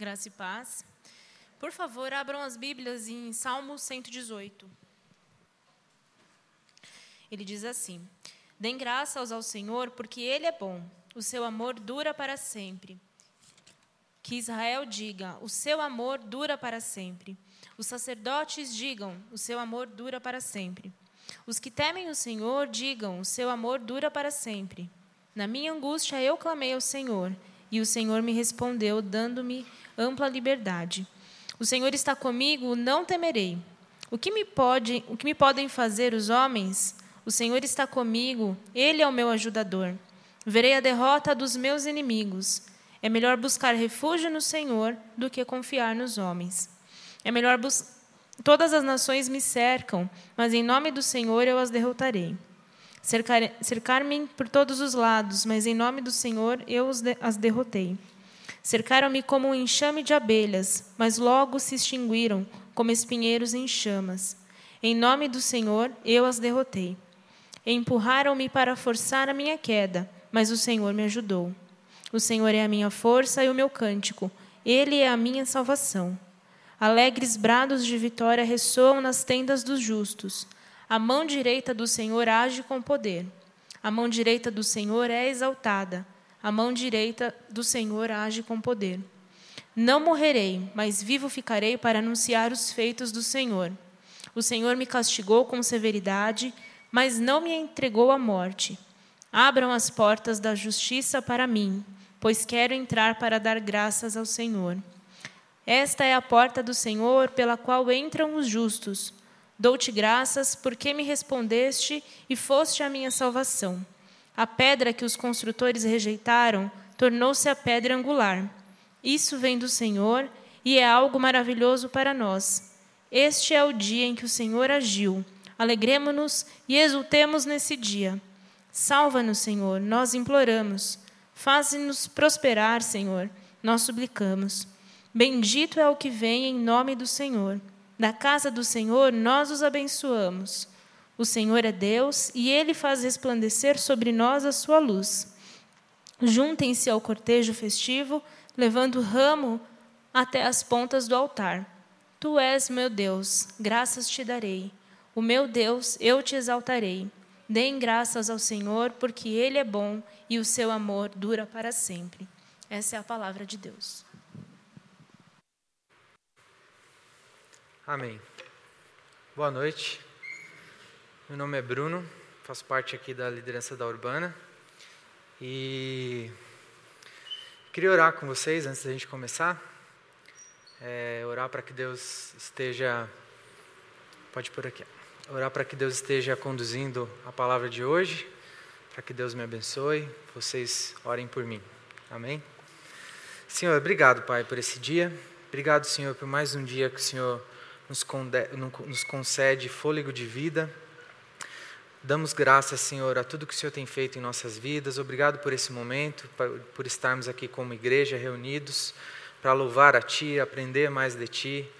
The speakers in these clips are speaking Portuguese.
Graça e paz. Por favor, abram as Bíblias em Salmo 118. Ele diz assim: Dêem graças ao Senhor, porque Ele é bom, o seu amor dura para sempre. Que Israel diga: O seu amor dura para sempre. Os sacerdotes digam: O seu amor dura para sempre. Os que temem o Senhor digam: O seu amor dura para sempre. Na minha angústia eu clamei ao Senhor, e o Senhor me respondeu, dando-me ampla liberdade. O Senhor está comigo, não temerei. O que me pode, o que me podem fazer os homens? O Senhor está comigo, ele é o meu ajudador. Verei a derrota dos meus inimigos. É melhor buscar refúgio no Senhor do que confiar nos homens. É melhor buscar Todas as nações me cercam, mas em nome do Senhor eu as derrotarei. Cercar-me por todos os lados, mas em nome do Senhor eu as derrotei. Cercaram-me como um enxame de abelhas, mas logo se extinguiram, como espinheiros em chamas. Em nome do Senhor eu as derrotei. Empurraram-me para forçar a minha queda, mas o Senhor me ajudou. O Senhor é a minha força e o meu cântico, ele é a minha salvação. Alegres brados de vitória ressoam nas tendas dos justos. A mão direita do Senhor age com poder. A mão direita do Senhor é exaltada a mão direita do Senhor age com poder. Não morrerei, mas vivo ficarei para anunciar os feitos do Senhor. O Senhor me castigou com severidade, mas não me entregou à morte. Abram as portas da justiça para mim, pois quero entrar para dar graças ao Senhor. Esta é a porta do Senhor pela qual entram os justos. Dou-te graças porque me respondeste e foste a minha salvação. A pedra que os construtores rejeitaram tornou-se a pedra angular. Isso vem do Senhor e é algo maravilhoso para nós. Este é o dia em que o Senhor agiu. Alegremos-nos e exultemos nesse dia. Salva-nos, Senhor, nós imploramos. Faze-nos prosperar, Senhor, nós suplicamos. Bendito é o que vem em nome do Senhor. Da casa do Senhor nós os abençoamos. O Senhor é Deus e ele faz resplandecer sobre nós a sua luz. Juntem-se ao cortejo festivo, levando ramo até as pontas do altar. Tu és meu Deus, graças te darei. O meu Deus, eu te exaltarei. Deem graças ao Senhor, porque Ele é bom e o seu amor dura para sempre. Essa é a palavra de Deus. Amém. Boa noite. Meu nome é Bruno, faço parte aqui da liderança da Urbana e queria orar com vocês antes da gente começar. É, orar para que Deus esteja. Pode por aqui. Orar para que Deus esteja conduzindo a palavra de hoje, para que Deus me abençoe. Vocês orem por mim. Amém? Senhor, obrigado, Pai, por esse dia. Obrigado, Senhor, por mais um dia que o Senhor nos concede fôlego de vida. Damos graças, Senhor, a tudo que o Senhor tem feito em nossas vidas. Obrigado por esse momento, por estarmos aqui como igreja reunidos para louvar a Ti, aprender mais de Ti.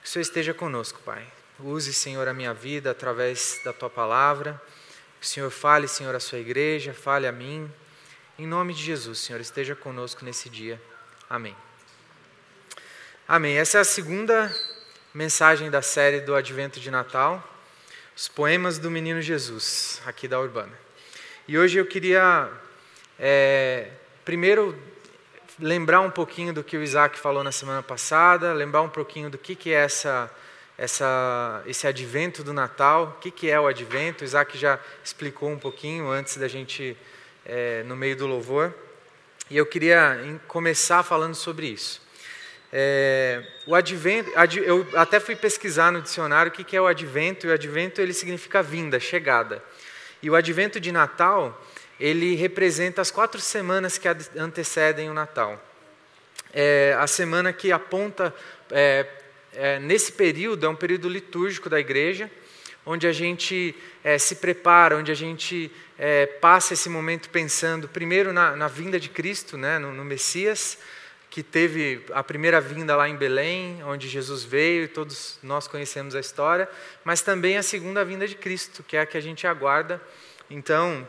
Que o Senhor esteja conosco, Pai. Use, Senhor, a minha vida através da Tua palavra. Que o Senhor fale, Senhor, à Sua igreja, fale a mim. Em nome de Jesus, Senhor, esteja conosco nesse dia. Amém. Amém. Essa é a segunda mensagem da série do Advento de Natal os poemas do Menino Jesus, aqui da Urbana. E hoje eu queria, é, primeiro, lembrar um pouquinho do que o Isaac falou na semana passada, lembrar um pouquinho do que, que é essa, essa, esse advento do Natal, o que, que é o advento. O Isaac já explicou um pouquinho antes da gente, é, no meio do louvor. E eu queria começar falando sobre isso. É, o advento, eu até fui pesquisar no dicionário o que é o advento, e o advento ele significa vinda, chegada. E o advento de Natal, ele representa as quatro semanas que antecedem o Natal. É, a semana que aponta, é, é, nesse período, é um período litúrgico da igreja, onde a gente é, se prepara, onde a gente é, passa esse momento pensando primeiro na, na vinda de Cristo, né, no, no Messias, que teve a primeira vinda lá em Belém, onde Jesus veio e todos nós conhecemos a história, mas também a segunda vinda de Cristo, que é a que a gente aguarda. Então,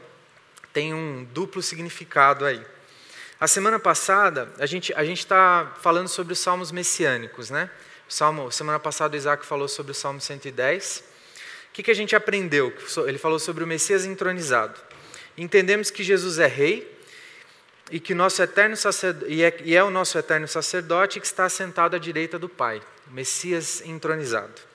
tem um duplo significado aí. A semana passada, a gente a está falando sobre os salmos messiânicos, né? Salmo, semana passada o Isaac falou sobre o Salmo 110. O que, que a gente aprendeu? Ele falou sobre o Messias entronizado. Entendemos que Jesus é rei e que nosso eterno e, é, e é o nosso eterno sacerdote que está sentado à direita do Pai, Messias entronizado.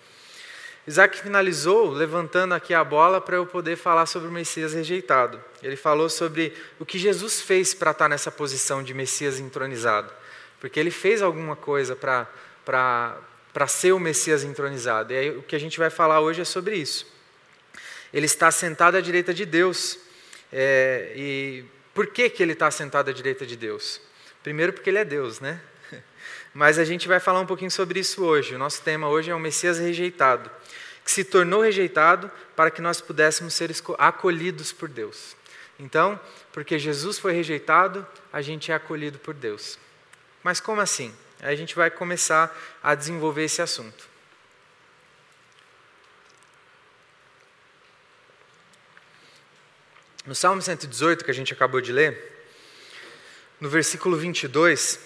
Isaac finalizou levantando aqui a bola para eu poder falar sobre o Messias rejeitado. Ele falou sobre o que Jesus fez para estar nessa posição de Messias entronizado. Porque ele fez alguma coisa para ser o Messias entronizado. E aí, o que a gente vai falar hoje é sobre isso. Ele está sentado à direita de Deus. É, e por que, que ele está sentado à direita de Deus? Primeiro, porque ele é Deus, né? Mas a gente vai falar um pouquinho sobre isso hoje. O nosso tema hoje é o Messias rejeitado, que se tornou rejeitado para que nós pudéssemos ser acolhidos por Deus. Então, porque Jesus foi rejeitado, a gente é acolhido por Deus. Mas como assim? Aí a gente vai começar a desenvolver esse assunto. No Salmo 118, que a gente acabou de ler, no versículo 22,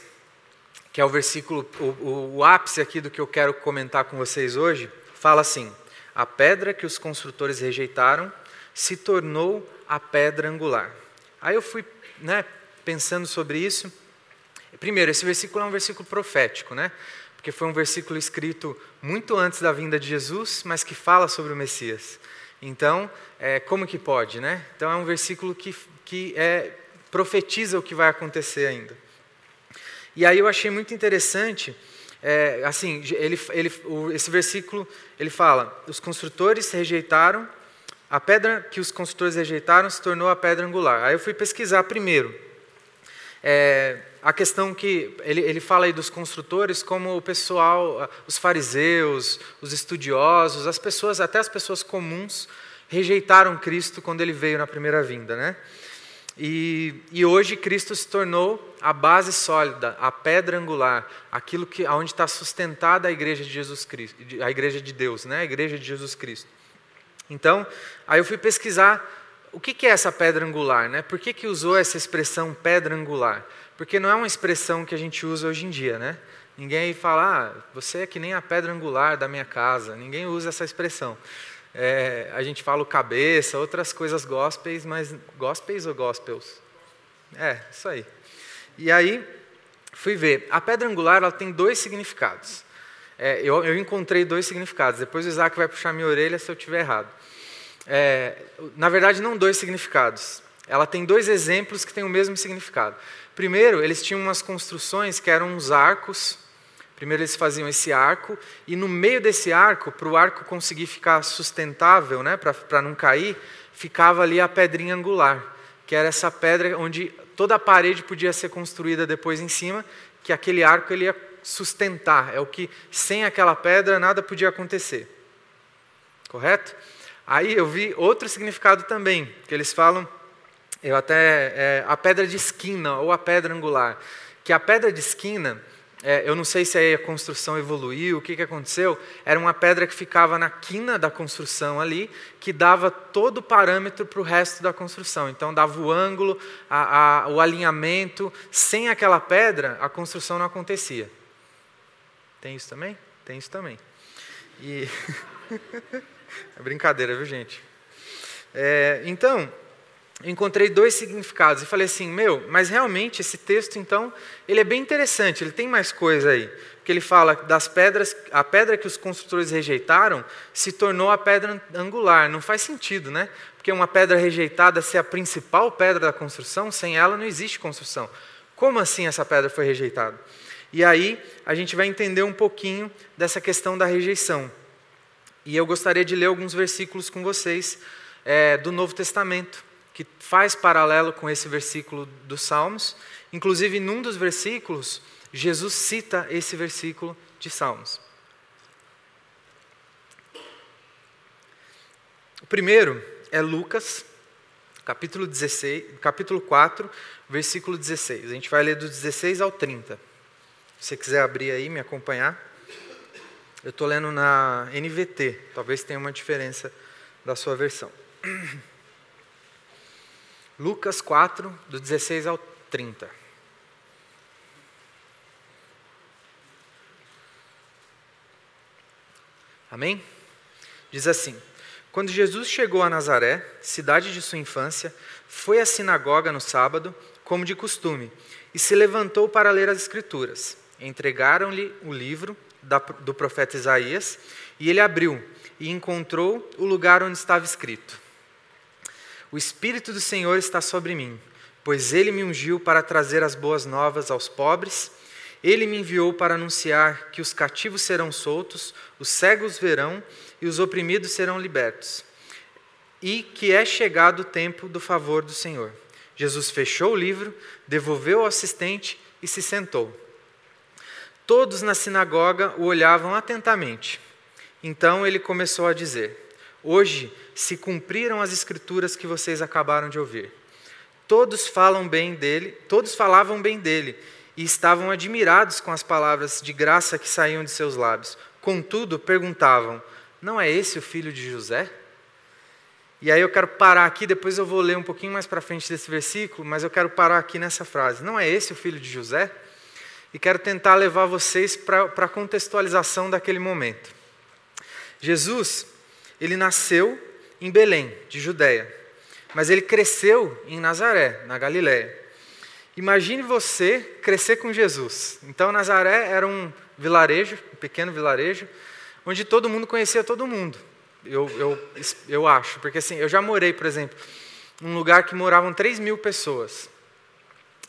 que é o versículo, o, o, ápice aqui do que eu quero comentar com vocês hoje, fala assim: A pedra que os construtores rejeitaram se tornou a pedra angular. Aí eu fui né, pensando sobre isso Primeiro, esse versículo é um versículo profético, né? Porque foi um versículo escrito muito antes da vinda de Jesus, mas que fala sobre o Messias. Então, é, como que pode, né? Então é um versículo que, que é, profetiza o que vai acontecer ainda. E aí eu achei muito interessante, é, assim, ele, ele, esse versículo ele fala: os construtores rejeitaram a pedra que os construtores rejeitaram se tornou a pedra angular. Aí eu fui pesquisar primeiro. É, a questão que ele, ele fala aí dos construtores como o pessoal, os fariseus, os estudiosos, as pessoas, até as pessoas comuns, rejeitaram Cristo quando ele veio na primeira vinda, né? E, e hoje Cristo se tornou a base sólida, a pedra angular, aquilo que aonde está sustentada a igreja de Jesus Cristo, a igreja de Deus, né? A igreja de Jesus Cristo. Então, aí eu fui pesquisar o que, é essa pedra angular, né? Por que, que usou essa expressão pedra angular? Porque não é uma expressão que a gente usa hoje em dia, né? Ninguém fala, ah, você é que nem a pedra angular da minha casa. Ninguém usa essa expressão. É, a gente fala o cabeça, outras coisas gospels, mas gospels ou gospels? É, isso aí. E aí, fui ver. A pedra angular ela tem dois significados. É, eu, eu, encontrei dois significados. Depois o Isaac vai puxar minha orelha se eu estiver errado. É, na verdade, não dois significados. Ela tem dois exemplos que têm o mesmo significado. Primeiro, eles tinham umas construções que eram uns arcos. Primeiro, eles faziam esse arco, e no meio desse arco, para o arco conseguir ficar sustentável, né, para não cair, ficava ali a pedrinha angular, que era essa pedra onde toda a parede podia ser construída depois em cima, que aquele arco ele ia sustentar. É o que, sem aquela pedra, nada podia acontecer. Correto? Aí eu vi outro significado também, que eles falam eu até é, a pedra de esquina ou a pedra angular, que a pedra de esquina, é, eu não sei se aí a construção evoluiu, o que, que aconteceu, era uma pedra que ficava na quina da construção ali, que dava todo o parâmetro para o resto da construção. Então dava o ângulo, a, a, o alinhamento. Sem aquela pedra, a construção não acontecia. Tem isso também? Tem isso também. E é brincadeira, viu gente? É, então encontrei dois significados e falei assim, meu, mas realmente esse texto então, ele é bem interessante, ele tem mais coisa aí. Porque ele fala das pedras, a pedra que os construtores rejeitaram se tornou a pedra angular. Não faz sentido, né? Porque uma pedra rejeitada ser a principal pedra da construção, sem ela não existe construção. Como assim essa pedra foi rejeitada? E aí a gente vai entender um pouquinho dessa questão da rejeição. E eu gostaria de ler alguns versículos com vocês é, do Novo Testamento que faz paralelo com esse versículo dos Salmos. Inclusive, num dos versículos, Jesus cita esse versículo de Salmos. O primeiro é Lucas, capítulo, 16, capítulo 4, versículo 16. A gente vai ler do 16 ao 30. Se você quiser abrir aí, me acompanhar. Eu estou lendo na NVT, talvez tenha uma diferença da sua versão. Lucas 4, do 16 ao 30. Amém? Diz assim: Quando Jesus chegou a Nazaré, cidade de sua infância, foi à sinagoga no sábado, como de costume, e se levantou para ler as Escrituras. Entregaram-lhe o livro do profeta Isaías, e ele abriu e encontrou o lugar onde estava escrito: O Espírito do Senhor está sobre mim, pois ele me ungiu para trazer as boas novas aos pobres. Ele me enviou para anunciar que os cativos serão soltos, os cegos verão e os oprimidos serão libertos, e que é chegado o tempo do favor do Senhor. Jesus fechou o livro, devolveu ao assistente e se sentou. Todos na sinagoga o olhavam atentamente. Então ele começou a dizer: Hoje se cumpriram as escrituras que vocês acabaram de ouvir. Todos falam bem dele, todos falavam bem dele e estavam admirados com as palavras de graça que saíam de seus lábios. Contudo, perguntavam: Não é esse o filho de José? E aí eu quero parar aqui, depois eu vou ler um pouquinho mais para frente desse versículo, mas eu quero parar aqui nessa frase. Não é esse o filho de José? E quero tentar levar vocês para a contextualização daquele momento. Jesus, ele nasceu em Belém, de Judéia, mas ele cresceu em Nazaré, na Galiléia. Imagine você crescer com Jesus. Então, Nazaré era um vilarejo, um pequeno vilarejo, onde todo mundo conhecia todo mundo. Eu, eu, eu acho, porque assim, eu já morei, por exemplo, num lugar que moravam 3 mil pessoas.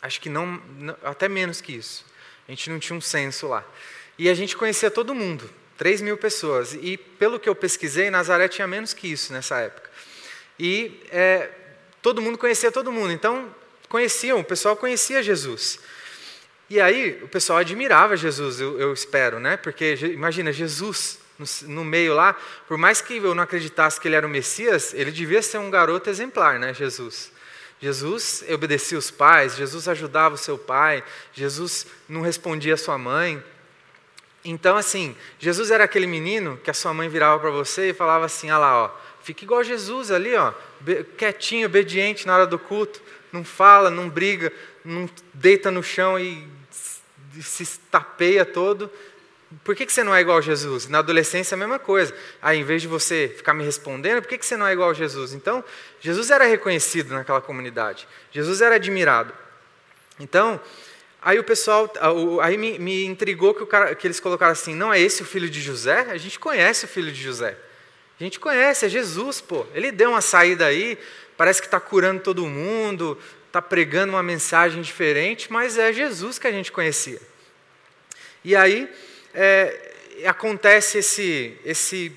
Acho que não, até menos que isso. A gente não tinha um censo lá. E a gente conhecia todo mundo. 3 mil pessoas. E pelo que eu pesquisei, Nazaré tinha menos que isso nessa época. E é, todo mundo conhecia todo mundo. Então, conheciam, o pessoal conhecia Jesus. E aí, o pessoal admirava Jesus, eu, eu espero, né? Porque, imagina, Jesus no, no, meio lá, por mais que eu não acreditasse que ele era o Messias, ele devia ser um garoto exemplar, né? Jesus. Jesus obedecia os pais, Jesus ajudava o seu pai, Jesus não respondia a sua mãe. Então, assim, Jesus era aquele menino que a sua mãe virava para você e falava assim: ah lá, ó, fica igual Jesus ali, ó, quietinho, obediente na hora do culto, não fala, não briga, não deita no chão e se tapeia todo. Por que, que você não é igual a Jesus? Na adolescência a mesma coisa. Aí, em vez de você ficar me respondendo, por que, que você não é igual a Jesus? Então, Jesus era reconhecido naquela comunidade. Jesus era admirado. Então, Aí o pessoal, aí me, me intrigou que, cara, que, eles colocaram assim: não é esse o filho de José? A gente conhece o filho de José. A gente conhece, é Jesus, pô. Ele deu uma saída aí, parece que está curando todo mundo, está pregando uma mensagem diferente, mas é Jesus que a gente conhecia. E aí é, acontece esse, esse,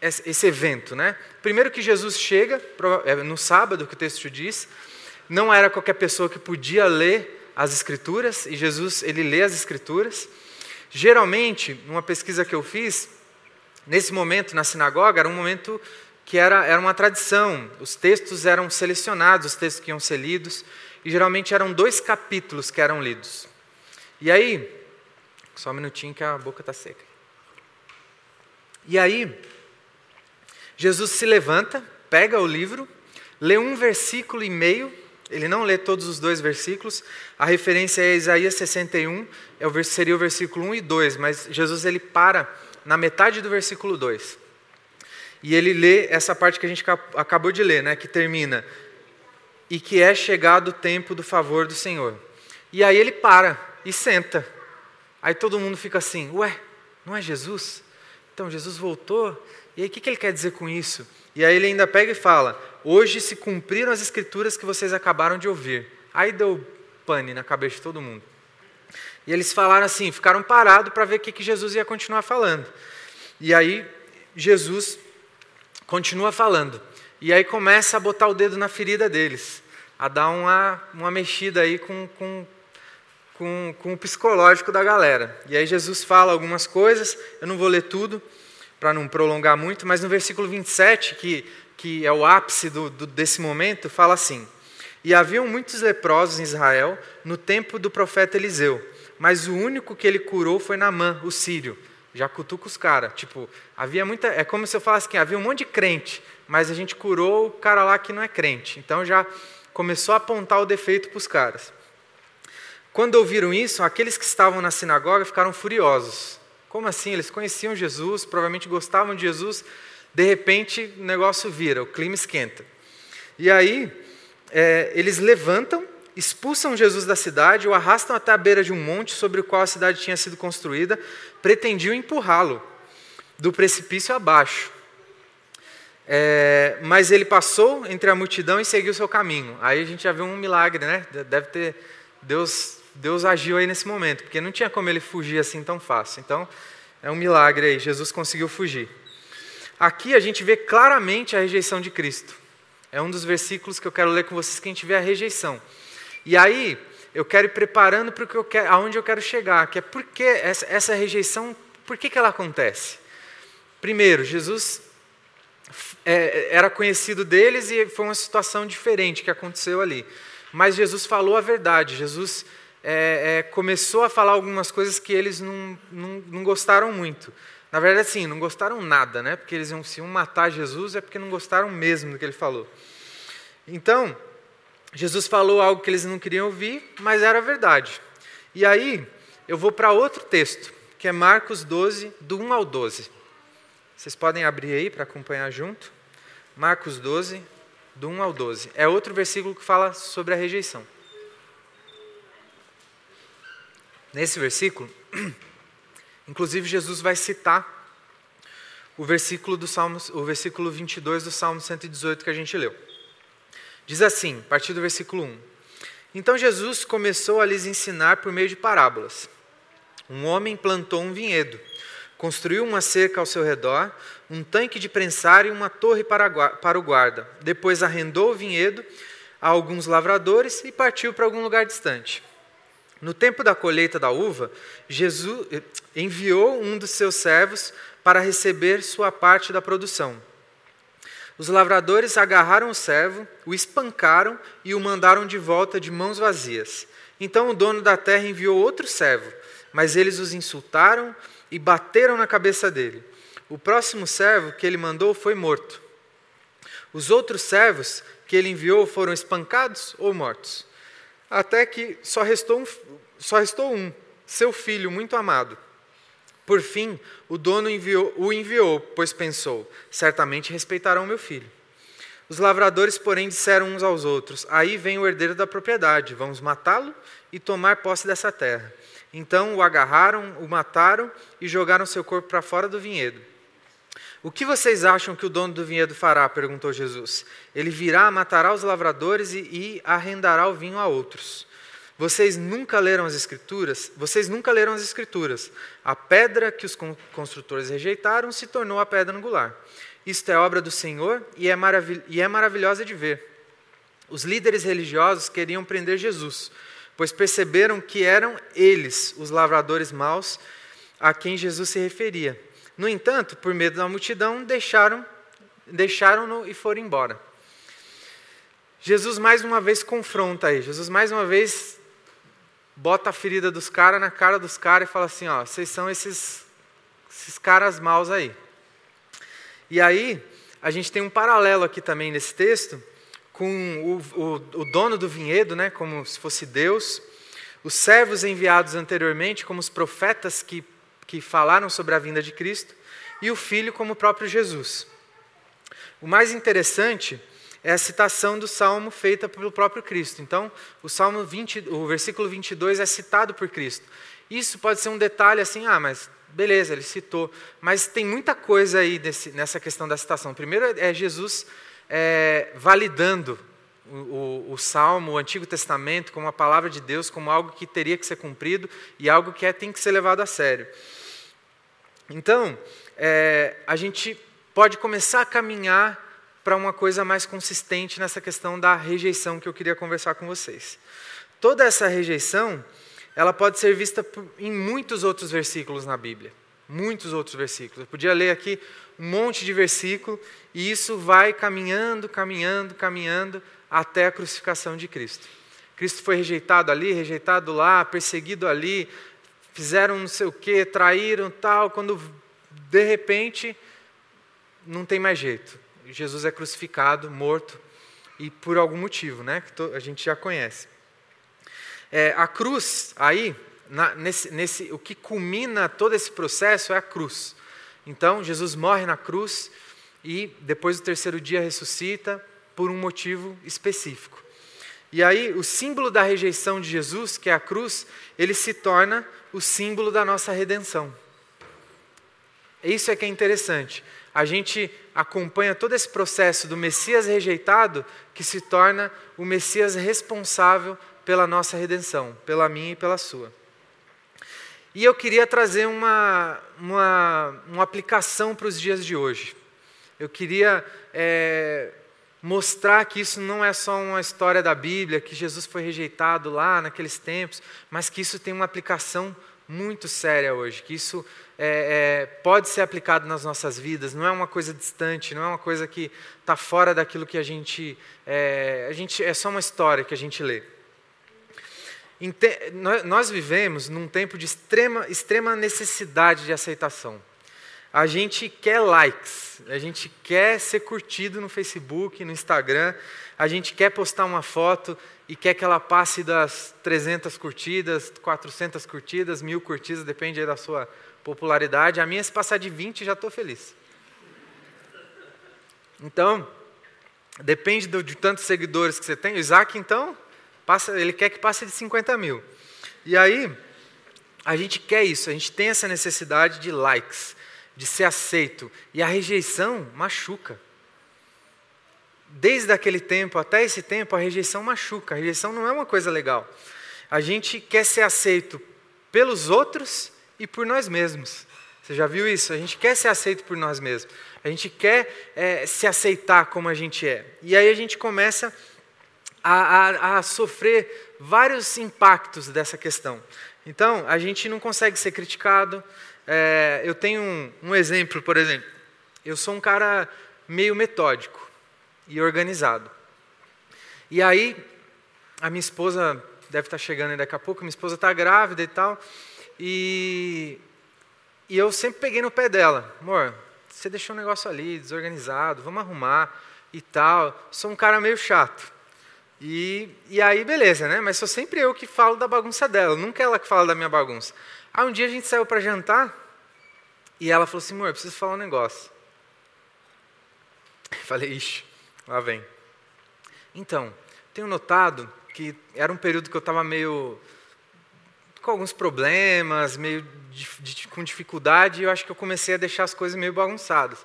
esse evento, né? Primeiro que Jesus chega, é, no sábado, que o texto diz, não era qualquer pessoa que podia ler as escrituras e Jesus ele lê as escrituras. Geralmente, numa pesquisa que eu fiz, nesse momento na sinagoga era um momento que era, era uma tradição. Os textos eram selecionados, os textos que iam ser lidos, e geralmente eram dois capítulos que eram lidos. E aí, só um minutinho que a boca está seca. E aí, Jesus se levanta, pega o livro, lê um versículo e meio ele não lê todos os dois versículos. A referência é Isaías 61, é seria o versículo 1 e 2, mas Jesus ele para na metade do versículo 2. E ele lê essa parte que a gente acabou de ler, né, que termina e que é chegado o tempo do favor do Senhor. E aí ele para e senta. Aí todo mundo fica assim: "Ué, não é Jesus? Então Jesus voltou? E aí o que ele quer dizer com isso?" E aí ele ainda pega e fala: Hoje se cumpriram as escrituras que vocês acabaram de ouvir. Aí deu pane na cabeça de todo mundo. E eles falaram assim, ficaram parados para ver o que, que Jesus ia continuar falando. E aí Jesus continua falando. E aí começa a botar o dedo na ferida deles, a dar uma, uma mexida aí com, com, com, com o psicológico da galera. E aí Jesus fala algumas coisas, eu não vou ler tudo para não prolongar muito, mas no versículo 27, que que é o ápice do, do, desse momento, fala assim: E haviam muitos leprosos em Israel no tempo do profeta Eliseu, mas o único que ele curou foi Naamã, o sírio. Já cutuca os caras. Tipo, havia muita. É como se eu falasse que havia um monte de crente, mas a gente curou o cara lá que não é crente. Então já começou a apontar o defeito para os caras. Quando ouviram isso, aqueles que estavam na sinagoga ficaram furiosos Como assim? Eles conheciam Jesus, provavelmente gostavam de Jesus, de repente o negócio vira, o clima esquenta. E aí, é, eles levantam, expulsam Jesus da cidade, o arrastam até a beira de um monte sobre o qual a cidade tinha sido construída, pretendiam empurrá-lo do precipício abaixo. É, mas ele passou entre a multidão e seguiu seu caminho. Aí a gente já viu um milagre, né? Deve ter Deus, Deus agiu aí nesse momento, porque não tinha como ele fugir assim tão fácil. Então é um milagre aí. Jesus conseguiu fugir. Aqui a gente vê claramente a rejeição de Cristo. É um dos versículos que eu quero ler com vocês que a gente vê a rejeição. E aí eu quero ir preparando para eu aonde eu quero chegar, que é por que essa, essa rejeição, por que, que ela acontece? Primeiro, Jesus é, era conhecido deles e foi uma situação diferente que aconteceu ali. Mas Jesus falou a verdade. Jesus é, é, começou a falar algumas coisas que eles não, não, não, gostaram muito. Na verdade, sim, não gostaram nada, né? Porque eles iam, se iam matar Jesus é porque não gostaram mesmo do que ele falou. Então, Jesus falou algo que eles não queriam ouvir, mas era verdade. E aí, eu vou para outro texto, que é Marcos 12, do 1 ao 12. Vocês podem abrir aí para acompanhar junto. Marcos 12, do 1 ao 12. É outro versículo que fala sobre a rejeição. Nesse versículo, inclusive Jesus vai citar o versículo do Salmo, o versículo 22 do Salmo 118 que a gente leu. Diz assim, a partir do versículo 1. Então Jesus começou a lhes ensinar por meio de parábolas. Um homem plantou um vinhedo, construiu uma cerca ao seu redor, um tanque de prensar e uma torre para o guarda. Depois arrendou o vinhedo a alguns lavradores e partiu para algum lugar distante. No tempo da colheita da uva, Jesus eh, enviou um dos seus servos para receber sua parte da produção. Os lavradores agarraram o servo, o espancaram e o mandaram de volta de mãos vazias. Então o dono da terra enviou outro servo, mas eles os insultaram e bateram na cabeça dele. O próximo servo que ele mandou foi morto. Os outros servos que ele enviou foram espancados ou mortos. Até que só restou um, só restou um seu filho muito amado. Por fim, o dono enviou, o enviou, pois pensou: certamente respeitarão meu filho. Os lavradores, porém, disseram uns aos outros: Aí vem o herdeiro da propriedade, vamos matá-lo e tomar posse dessa terra. Então o agarraram, o mataram e jogaram seu corpo para fora do vinhedo. O que vocês acham que o dono do vinhedo fará? perguntou Jesus. Ele virá, matará os lavradores e, e arrendará o vinho a outros. Vocês nunca leram as escrituras? Vocês nunca leram as escrituras. A pedra que os construtores rejeitaram se tornou a pedra angular. Isto é obra do Senhor e é, maravil e é maravilhosa de ver. Os líderes religiosos queriam prender Jesus, pois perceberam que eram eles os lavradores maus a quem Jesus se referia. No entanto, por medo da multidão, deixaram deixaram-no e foram embora. Jesus mais uma vez confronta aí. Jesus mais uma vez bota a ferida dos caras na cara dos caras e fala assim: ó, vocês são esses, esses caras maus aí. E aí, a gente tem um paralelo aqui também nesse texto com o, o, o dono do vinhedo, né, como se fosse Deus, os servos enviados anteriormente, como os profetas que que falaram sobre a vinda de Cristo, e o Filho como o próprio Jesus. O mais interessante é a citação do salmo feita pelo próprio Cristo. Então, o salmo 20, o versículo 22 é citado por Cristo. Isso pode ser um detalhe assim, ah, mas beleza, ele citou. Mas tem muita coisa aí desse, nessa questão da citação. Primeiro é Jesus é, validando o, o, o, Salmo, o Antigo Testamento, como a palavra de Deus, como algo que teria que ser cumprido e algo que é, tem que ser levado a sério. Então, é, a gente pode começar a caminhar para uma coisa mais consistente nessa questão da rejeição que eu queria conversar com vocês. Toda essa rejeição, ela pode ser vista em muitos outros versículos na Bíblia. Muitos outros versículos. Eu podia ler aqui um monte de versículo e isso vai caminhando, caminhando, caminhando até a crucificação de Cristo. Cristo foi rejeitado ali, rejeitado lá, perseguido ali, fizeram não sei o que, traíram tal, quando de repente não tem mais jeito. Jesus é crucificado, morto, e por algum motivo, né, que a gente já conhece. É, a cruz, aí, na, nesse, nesse, o que culmina todo esse processo é a cruz. Então, Jesus morre na cruz e depois do terceiro dia ressuscita por um motivo específico. E aí, o símbolo da rejeição de Jesus, que é a cruz, ele se torna o símbolo da nossa redenção. Isso é que é interessante. A gente acompanha todo esse processo do Messias rejeitado, que se torna o Messias responsável pela nossa redenção, pela minha e pela sua. E eu queria trazer uma, uma, uma aplicação para os dias de hoje. Eu queria é, mostrar que isso não é só uma história da Bíblia, que Jesus foi rejeitado lá naqueles tempos, mas que isso tem uma aplicação muito séria hoje, que isso é, é, pode ser aplicado nas nossas vidas, não é uma coisa distante, não é uma coisa que está fora daquilo que a gente, é, a gente. É só uma história que a gente lê. Nós vivemos num tempo de extrema, extrema necessidade de aceitação. A gente quer likes, a gente quer ser curtido no Facebook, no Instagram, a gente quer postar uma foto e quer que ela passe das 300 curtidas, 400 curtidas, mil curtidas, depende da sua popularidade. A minha, se passar de 20, já estou feliz. Então, depende de tantos seguidores que você tem. O Isaac, então, Passa, ele quer que passe de 50 mil. E aí, a gente quer isso, a gente tem essa necessidade de likes, de ser aceito. E a rejeição machuca. Desde aquele tempo até esse tempo, a rejeição machuca. A rejeição não é uma coisa legal. A gente quer ser aceito pelos outros e por nós mesmos. Você já viu isso? A gente quer ser aceito por nós mesmos. A gente quer é, se aceitar como a gente é. E aí a gente começa a, a, a sofrer vários impactos dessa questão. Então, a gente não consegue ser criticado. É, eu tenho um, um, exemplo, por exemplo. Eu sou um cara meio metódico e organizado. E aí, a minha esposa deve estar chegando daqui a pouco, minha esposa está grávida e tal. E, e eu sempre peguei no pé dela. Amor, você deixou um negócio ali, desorganizado, vamos arrumar e tal. Sou um cara meio chato. E, e aí, beleza, né? Mas sou sempre eu que falo da bagunça dela, nunca ela que fala da minha bagunça. Aí um dia a gente saiu para jantar e ela falou assim: amor, preciso falar um negócio. Eu falei: ixi, lá vem. Então, tenho notado que era um período que eu estava meio com alguns problemas, meio de, com dificuldade, e eu acho que eu comecei a deixar as coisas meio bagunçadas.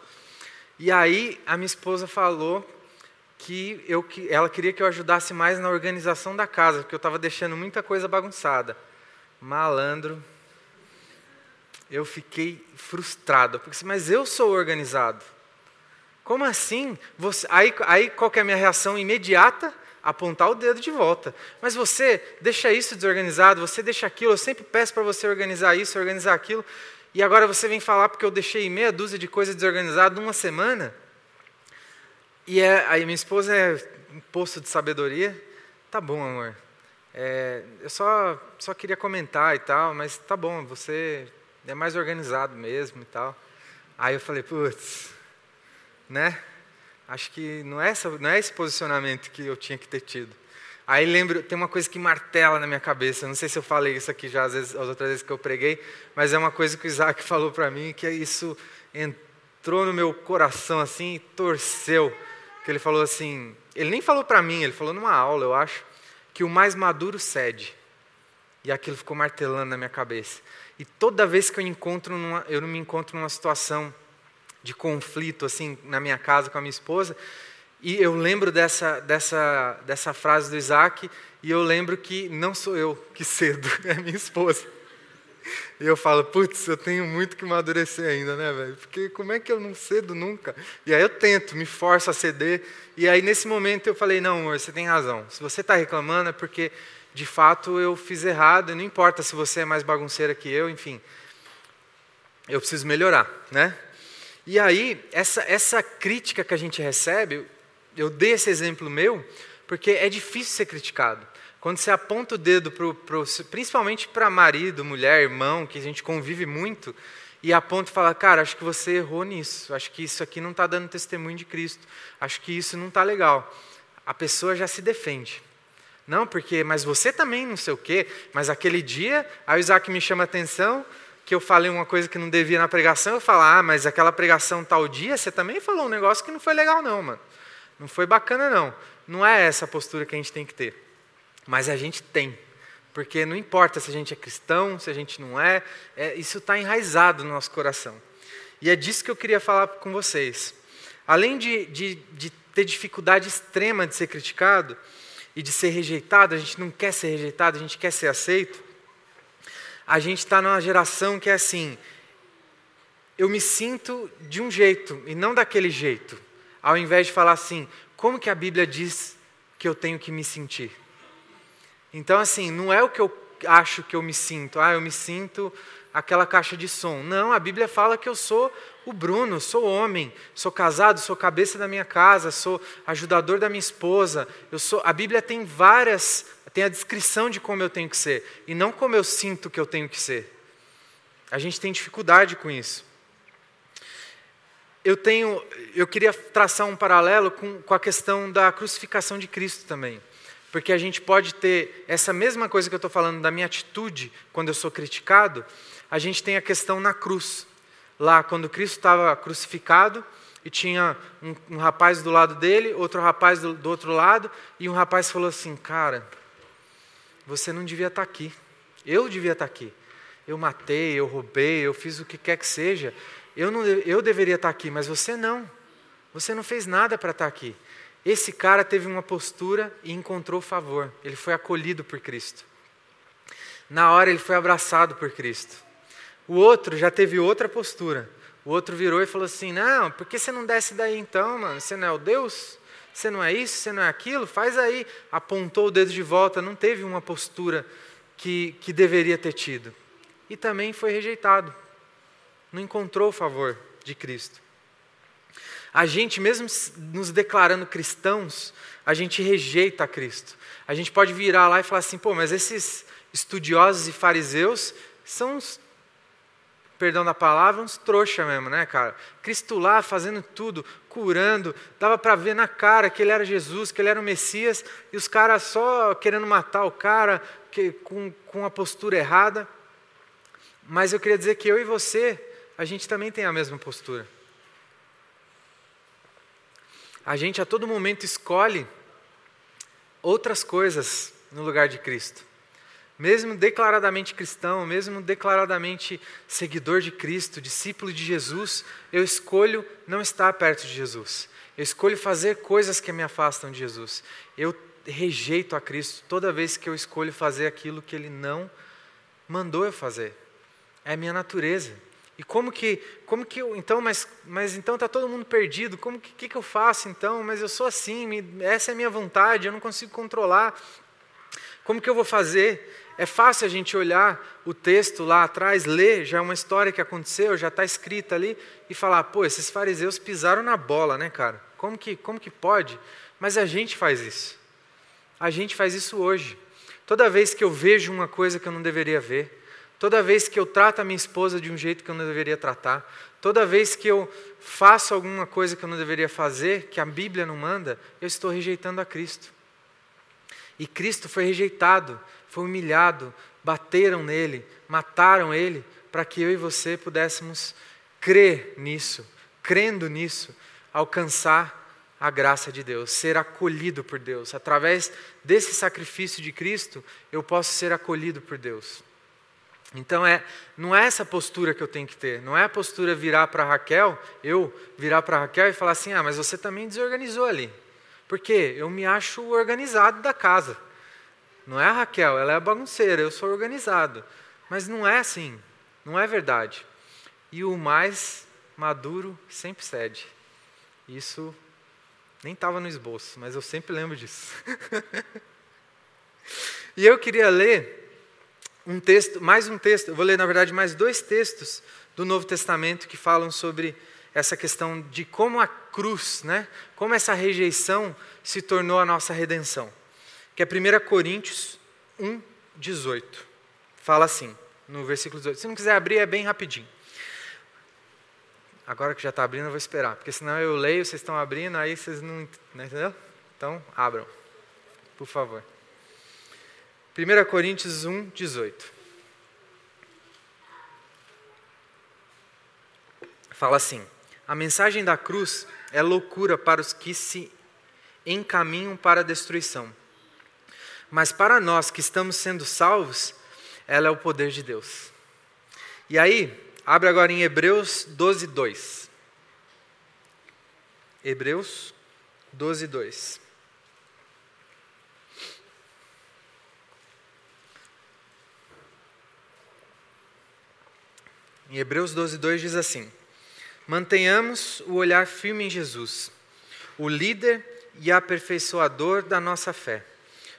E aí a minha esposa falou que eu, que ela queria que eu ajudasse mais na organização da casa, porque eu estava deixando muita coisa bagunçada. Malandro. Eu fiquei frustrado, porque assim, mas eu sou organizado. Como assim? Você, aí, aí qual é a minha reação imediata? Apontar o dedo de volta. Mas você deixa isso desorganizado, você deixa aquilo, eu sempre peço para você organizar isso, organizar aquilo, e agora você vem falar porque eu deixei meia dúzia de coisas desorganizadas numa semana? E é, aí minha esposa é um poço de sabedoria. Tá bom, amor. É, eu só, só queria comentar e tal, mas tá bom, você é mais organizado mesmo e tal. Aí eu falei, putz, né? Acho que não é, essa, não é esse posicionamento que eu tinha que ter tido. Aí lembro, tem uma coisa que martela na minha cabeça. Não sei se eu falei isso aqui já às vezes, as outras vezes que eu preguei, mas é uma coisa que o Isaac falou para mim que isso entrou no meu coração assim e torceu que ele falou assim, ele nem falou para mim, ele falou numa aula, eu acho, que o mais maduro cede. E aquilo ficou martelando na minha cabeça. E toda vez que eu encontro numa, eu me encontro numa situação de conflito assim na minha casa com a minha esposa, e eu lembro dessa dessa dessa frase do Isaac, e eu lembro que não sou eu que cedo, é minha esposa. E eu falo, putz, eu tenho muito que amadurecer ainda, né, velho? Porque como é que eu não cedo nunca? E aí eu tento, me forço a ceder. E aí nesse momento eu falei, não, amor, você tem razão. Se você está reclamando é porque de fato eu fiz errado. E não importa se você é mais bagunceira que eu, enfim. Eu preciso melhorar, né? E aí essa essa crítica que a gente recebe, eu dei esse exemplo meu, porque é difícil ser criticado. Quando você aponta o dedo, pro, pro, principalmente para marido, mulher, irmão, que a gente convive muito, e aponta e fala: Cara, acho que você errou nisso, acho que isso aqui não está dando testemunho de Cristo, acho que isso não está legal. A pessoa já se defende. Não, porque, mas você também não sei o quê. Mas aquele dia, aí o Isaac me chama a atenção, que eu falei uma coisa que não devia na pregação, eu falo, ah, mas aquela pregação tal dia, você também falou um negócio que não foi legal não, mano. Não foi bacana não. Não é essa a postura que a gente tem que ter. Mas a gente tem. Porque não importa se a gente é cristão, se a gente não é, é isso está enraizado no nosso coração. E é disso que eu queria falar com vocês. Além de, de, de ter dificuldade extrema de ser criticado e de ser rejeitado, a gente não quer ser rejeitado, a gente quer ser aceito. A gente está numa geração que é assim: eu me sinto de um jeito e não daquele jeito, ao invés de falar assim, como que a Bíblia diz que eu tenho que me sentir? Então, assim, não é o que eu acho que eu me sinto, ah, eu me sinto aquela caixa de som. Não, a Bíblia fala que eu sou o Bruno, sou homem, sou casado, sou cabeça da minha casa, sou ajudador da minha esposa. Eu sou, a Bíblia tem várias, tem a descrição de como eu tenho que ser e não como eu sinto que eu tenho que ser. A gente tem dificuldade com isso. Eu tenho, eu queria traçar um paralelo com, com a questão da crucificação de Cristo também. Porque a gente pode ter essa mesma coisa que eu estou falando da minha atitude quando eu sou criticado, a gente tem a questão na cruz. Lá, quando Cristo estava crucificado, e tinha um, um, rapaz do lado dele, outro rapaz do, do, outro lado, e um rapaz falou assim: Cara, você não devia estar tá aqui. Eu devia estar tá aqui. Eu matei, eu roubei, eu fiz o que quer que seja. Eu, não, eu deveria estar tá aqui, mas você não. Você não fez nada para estar aqui. Esse cara teve uma postura e encontrou favor. Ele foi acolhido por Cristo. Na hora ele foi abraçado por Cristo. O outro já teve outra postura. O outro virou e falou assim: Não, por que você não desce daí então, mano? Você não é o Deus? Você não é isso? Você não é aquilo? Faz aí. Apontou o dedo de volta. Não teve uma postura que, que deveria ter tido. E também foi rejeitado. Não encontrou o favor de Cristo. A gente, mesmo nos declarando cristãos, a gente rejeita Cristo. A gente pode virar lá e falar assim, pô, mas esses estudiosos e fariseus são uns, perdão da palavra, uns trouxa mesmo, né, cara? Cristo lá fazendo tudo, curando, dava para ver na cara que ele era Jesus, que ele era o Messias, e os caras só querendo matar o cara que, com, com a postura errada. Mas eu queria dizer que eu e você, a gente também tem a mesma postura a gente a todo momento escolhe outras coisas no lugar de Cristo. Mesmo declaradamente cristão, mesmo declaradamente seguidor de Cristo, discípulo de Jesus, eu escolho não estar perto de Jesus. Eu escolho fazer coisas que me afastam de Jesus. Eu rejeito a Cristo toda vez que eu escolho fazer aquilo que Ele não mandou eu fazer. É a minha natureza. E como que, como que eu, então, mas, mas então está todo mundo perdido, como que, que, que eu faço então? Mas eu sou assim, me, essa é a minha vontade, eu não consigo controlar. Como que eu vou fazer? É fácil a gente olhar o texto lá atrás, ler, já é uma história que aconteceu, já está escrita ali, e falar, pô, esses fariseus pisaram na bola, né, cara? Como que, como que pode? Mas a gente faz isso. A gente faz isso hoje. Toda vez que eu vejo uma coisa que eu não deveria ver, Toda vez que eu trato a minha esposa de um jeito que eu não deveria tratar, toda vez que eu faço alguma coisa que eu não deveria fazer, que a Bíblia não manda, eu estou rejeitando a Cristo. E Cristo foi rejeitado, foi humilhado, bateram nele, mataram ele, para que eu e você pudéssemos crer nisso, crendo nisso, alcançar a graça de Deus, ser acolhido por Deus. Através desse sacrifício de Cristo, eu posso ser acolhido por Deus. Então é, não é essa postura que eu tenho que ter. Não é a postura virar para Raquel, eu virar para Raquel e falar assim: "Ah, mas você também desorganizou ali". Porque eu me acho organizado da casa. Não é a Raquel, ela é a bagunceira, eu sou organizado. Mas não é assim. Não é verdade. E o mais maduro sempre cede. Isso nem estava no esboço, mas eu sempre lembro disso. e eu queria ler um texto, mais um texto, eu vou ler na verdade mais dois textos do Novo Testamento que falam sobre essa questão de como a cruz, né, como essa rejeição se tornou a nossa redenção. Que é 1 Coríntios 1, 18. Fala assim, no versículo 18. Se não quiser abrir, é bem rapidinho. Agora que já está abrindo, eu vou esperar, porque senão eu leio, vocês estão abrindo, aí vocês não. Né, entendeu? Então, abram, por favor. 1 Coríntios 1, 18. Fala assim: A mensagem da cruz é loucura para os que se encaminham para a destruição. Mas para nós que estamos sendo salvos, ela é o poder de Deus. E aí, abre agora em Hebreus 12, 2. Hebreus 12, 2. Em Hebreus 12, 2 diz assim: Mantenhamos o olhar firme em Jesus, o líder e aperfeiçoador da nossa fé.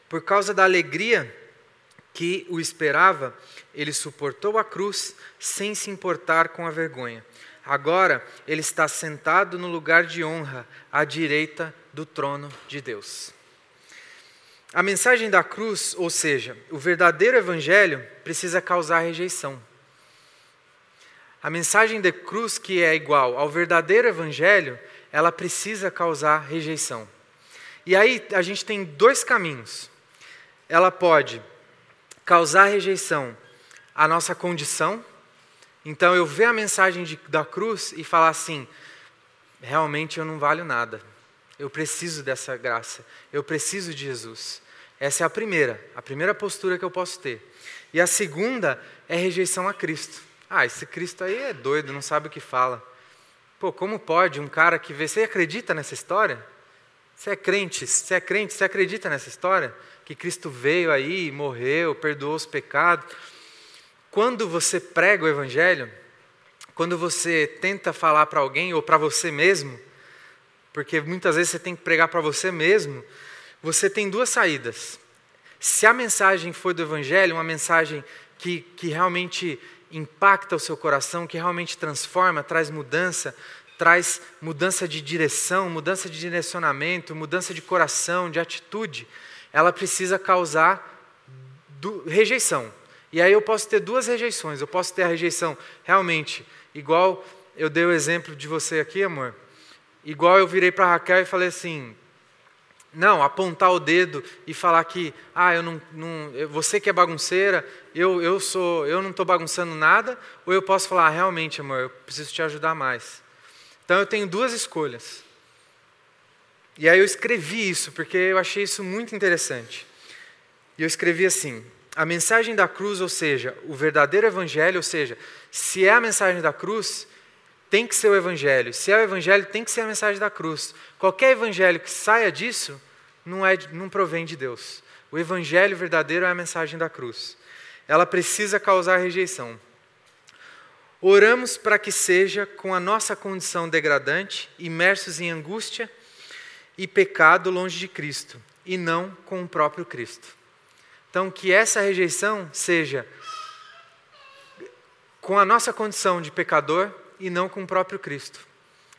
Por causa da alegria que o esperava, ele suportou a cruz sem se importar com a vergonha. Agora ele está sentado no lugar de honra, à direita do trono de Deus. A mensagem da cruz, ou seja, o verdadeiro evangelho, precisa causar rejeição. A mensagem de cruz, que é igual ao verdadeiro evangelho, ela precisa causar rejeição. E aí a gente tem dois caminhos. Ela pode causar rejeição à nossa condição. Então eu ver a mensagem de, da cruz e falar assim: realmente eu não valho nada. Eu preciso dessa graça. Eu preciso de Jesus. Essa é a primeira, a primeira postura que eu posso ter. E a segunda é rejeição a Cristo. Ah, esse Cristo aí é doido, não sabe o que fala. Pô, como pode um cara que vê. Você acredita nessa história? Você é crente? Você é crente? Você acredita nessa história? Que Cristo veio aí, morreu, perdoou os pecados. Quando você prega o Evangelho, quando você tenta falar para alguém ou para você mesmo, porque muitas vezes você tem que pregar para você mesmo, você tem duas saídas. Se a mensagem foi do Evangelho, uma mensagem que, que realmente impacta o seu coração, que realmente transforma, traz mudança, traz mudança de direção, mudança de direcionamento, mudança de coração, de atitude, ela precisa causar do, rejeição. E aí eu posso ter duas rejeições. Eu posso ter a rejeição realmente, igual eu dei o exemplo de você aqui, amor. Igual eu virei para Raquel e falei assim: não, apontar o dedo e falar que, ah, eu não, não você que é bagunceira, eu, eu sou, eu não estou bagunçando nada, ou eu posso falar, ah, realmente, amor, eu preciso te ajudar mais. Então eu tenho duas escolhas. E aí eu escrevi isso porque eu achei isso muito interessante. E eu escrevi assim: a mensagem da cruz, ou seja, o verdadeiro evangelho, ou seja, se é a mensagem da cruz, tem que ser o Evangelho. Se é o Evangelho, tem que ser a mensagem da cruz. Qualquer evangelho que saia disso não, é, não provém de Deus. O Evangelho verdadeiro é a mensagem da cruz. Ela precisa causar rejeição. Oramos para que seja com a nossa condição degradante, imersos em angústia e pecado longe de Cristo, e não com o próprio Cristo. Então, que essa rejeição seja com a nossa condição de pecador e não com o próprio Cristo.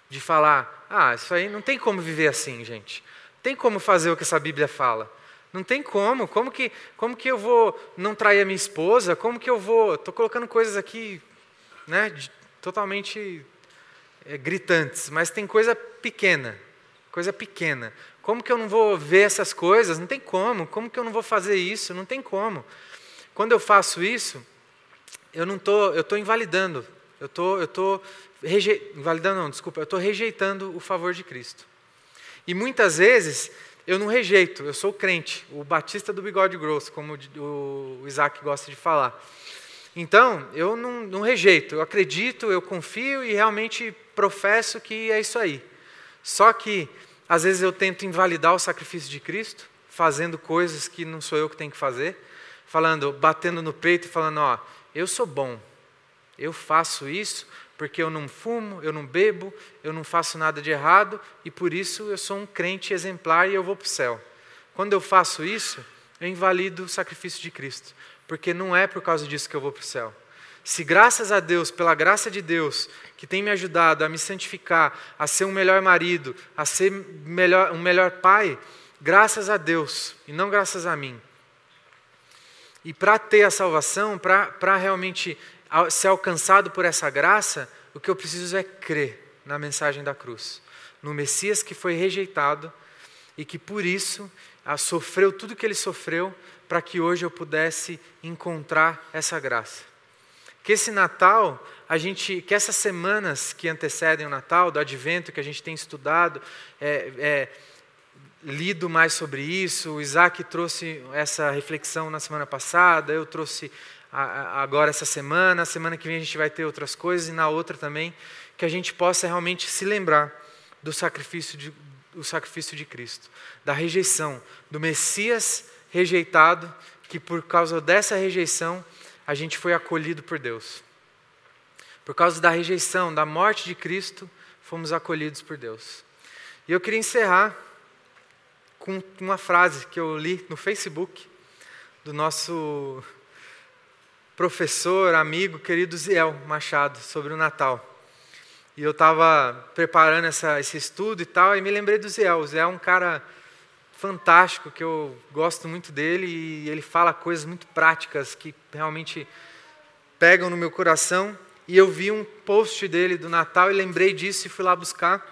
De falar, ah, isso aí não tem como viver assim, gente. Tem como fazer o que essa Bíblia fala. Não tem como. Como que, como que eu vou não trair a minha esposa? Como que eu vou. Estou colocando coisas aqui né, totalmente é, gritantes, mas tem coisa pequena. Coisa pequena. Como que eu não vou ver essas coisas? Não tem como. Como que eu não vou fazer isso? Não tem como. Quando eu faço isso, eu não tô, eu estou invalidando eu tô, eu tô invalidando não, desculpa, eu estou rejeitando o favor de Cristo. E muitas vezes eu não rejeito, eu sou crente, o batista do bigode grosso, como o Isaac gosta de falar. Então, eu não, não rejeito, eu acredito, eu confio e realmente professo que é isso aí. Só que, às vezes, eu tento invalidar o sacrifício de Cristo, fazendo coisas que não sou eu que tenho que fazer, falando, batendo no peito e falando: Ó, eu sou bom, eu faço isso porque eu não fumo, eu não bebo, eu não faço nada de errado e por isso eu sou um crente exemplar e eu vou para o céu. Quando eu faço isso, eu invalido o sacrifício de Cristo, porque não é por causa disso que eu vou para o céu. Se graças a Deus, pela graça de Deus, que tem me ajudado a me santificar, a ser um melhor marido, a ser melhor, um melhor pai, graças a Deus e não graças a mim. E para ter a salvação, para realmente ser alcançado por essa graça, o que eu preciso é crer na mensagem da cruz, no Messias que foi rejeitado e que por isso ah, sofreu tudo que ele sofreu para que hoje eu pudesse encontrar essa graça. Que esse Natal, a gente, que essas semanas que antecedem o Natal, do Advento que a gente tem estudado, é, é, lido mais sobre isso. O Isaac trouxe essa reflexão na semana passada, eu trouxe agora essa semana. A semana que vem a gente vai ter outras coisas e na outra também que a gente possa realmente se lembrar do sacrifício de, do sacrifício de Cristo, da rejeição, do Messias rejeitado, que por causa dessa rejeição a gente foi acolhido por Deus. Por causa da rejeição, da morte de Cristo, fomos acolhidos por Deus. E eu queria encerrar com uma frase que eu li no Facebook do nosso professor, amigo, querido Ziel Machado, sobre o Natal. E eu estava preparando essa, esse estudo e tal, e me lembrei do Ziel. O Ziel é um cara fantástico, que eu gosto muito dele, e ele fala coisas muito práticas que realmente pegam no meu coração. E eu vi um post dele do Natal e lembrei disso e fui lá buscar.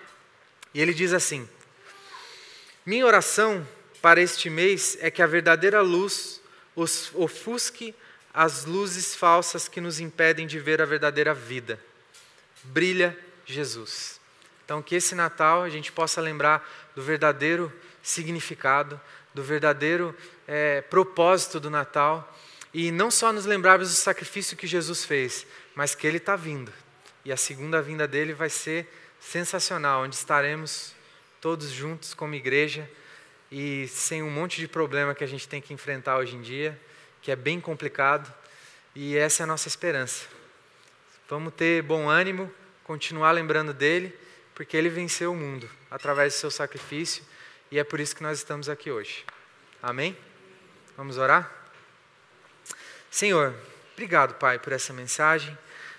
E ele diz assim: Minha oração para este mês é que a verdadeira luz ofusque as luzes falsas que nos impedem de ver a verdadeira vida. Brilha Jesus. Então, que esse Natal a gente possa lembrar do verdadeiro significado, do verdadeiro é, propósito do Natal e não só nos lembrarmos do sacrifício que Jesus fez, mas que Ele está vindo. E a segunda vinda dele vai ser sensacional, onde estaremos todos juntos como igreja e sem um monte de problema que a gente tem que enfrentar hoje em dia que é bem complicado, e essa é a nossa esperança. Vamos ter bom ânimo, continuar lembrando dele, porque ele venceu o mundo através do seu sacrifício, e é por isso que nós estamos aqui hoje. Amém? Vamos orar? Senhor, obrigado, Pai, por essa mensagem.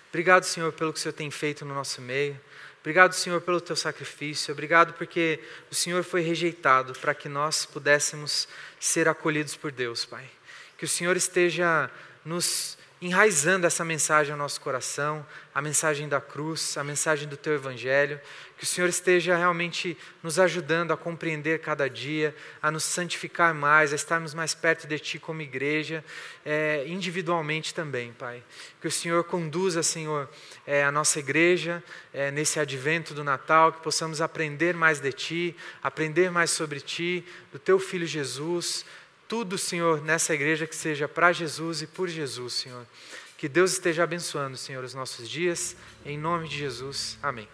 Obrigado, Senhor, pelo que o Senhor tem feito no nosso meio. Obrigado, Senhor, pelo teu sacrifício. Obrigado porque o Senhor foi rejeitado para que nós pudéssemos ser acolhidos por Deus, Pai. Que o Senhor esteja nos enraizando essa mensagem ao nosso coração, a mensagem da cruz, a mensagem do teu evangelho, que o Senhor esteja realmente nos ajudando a compreender cada dia, a nos santificar mais, a estarmos mais perto de Ti como igreja, é, individualmente também, Pai. Que o Senhor conduza, Senhor, é, a nossa igreja é, nesse advento do Natal, que possamos aprender mais de Ti, aprender mais sobre Ti, do Teu Filho Jesus, tudo, Senhor, nessa igreja que seja para Jesus e por Jesus, Senhor. Que Deus esteja abençoando, Senhor, os nossos dias. Em nome de Jesus. Amém.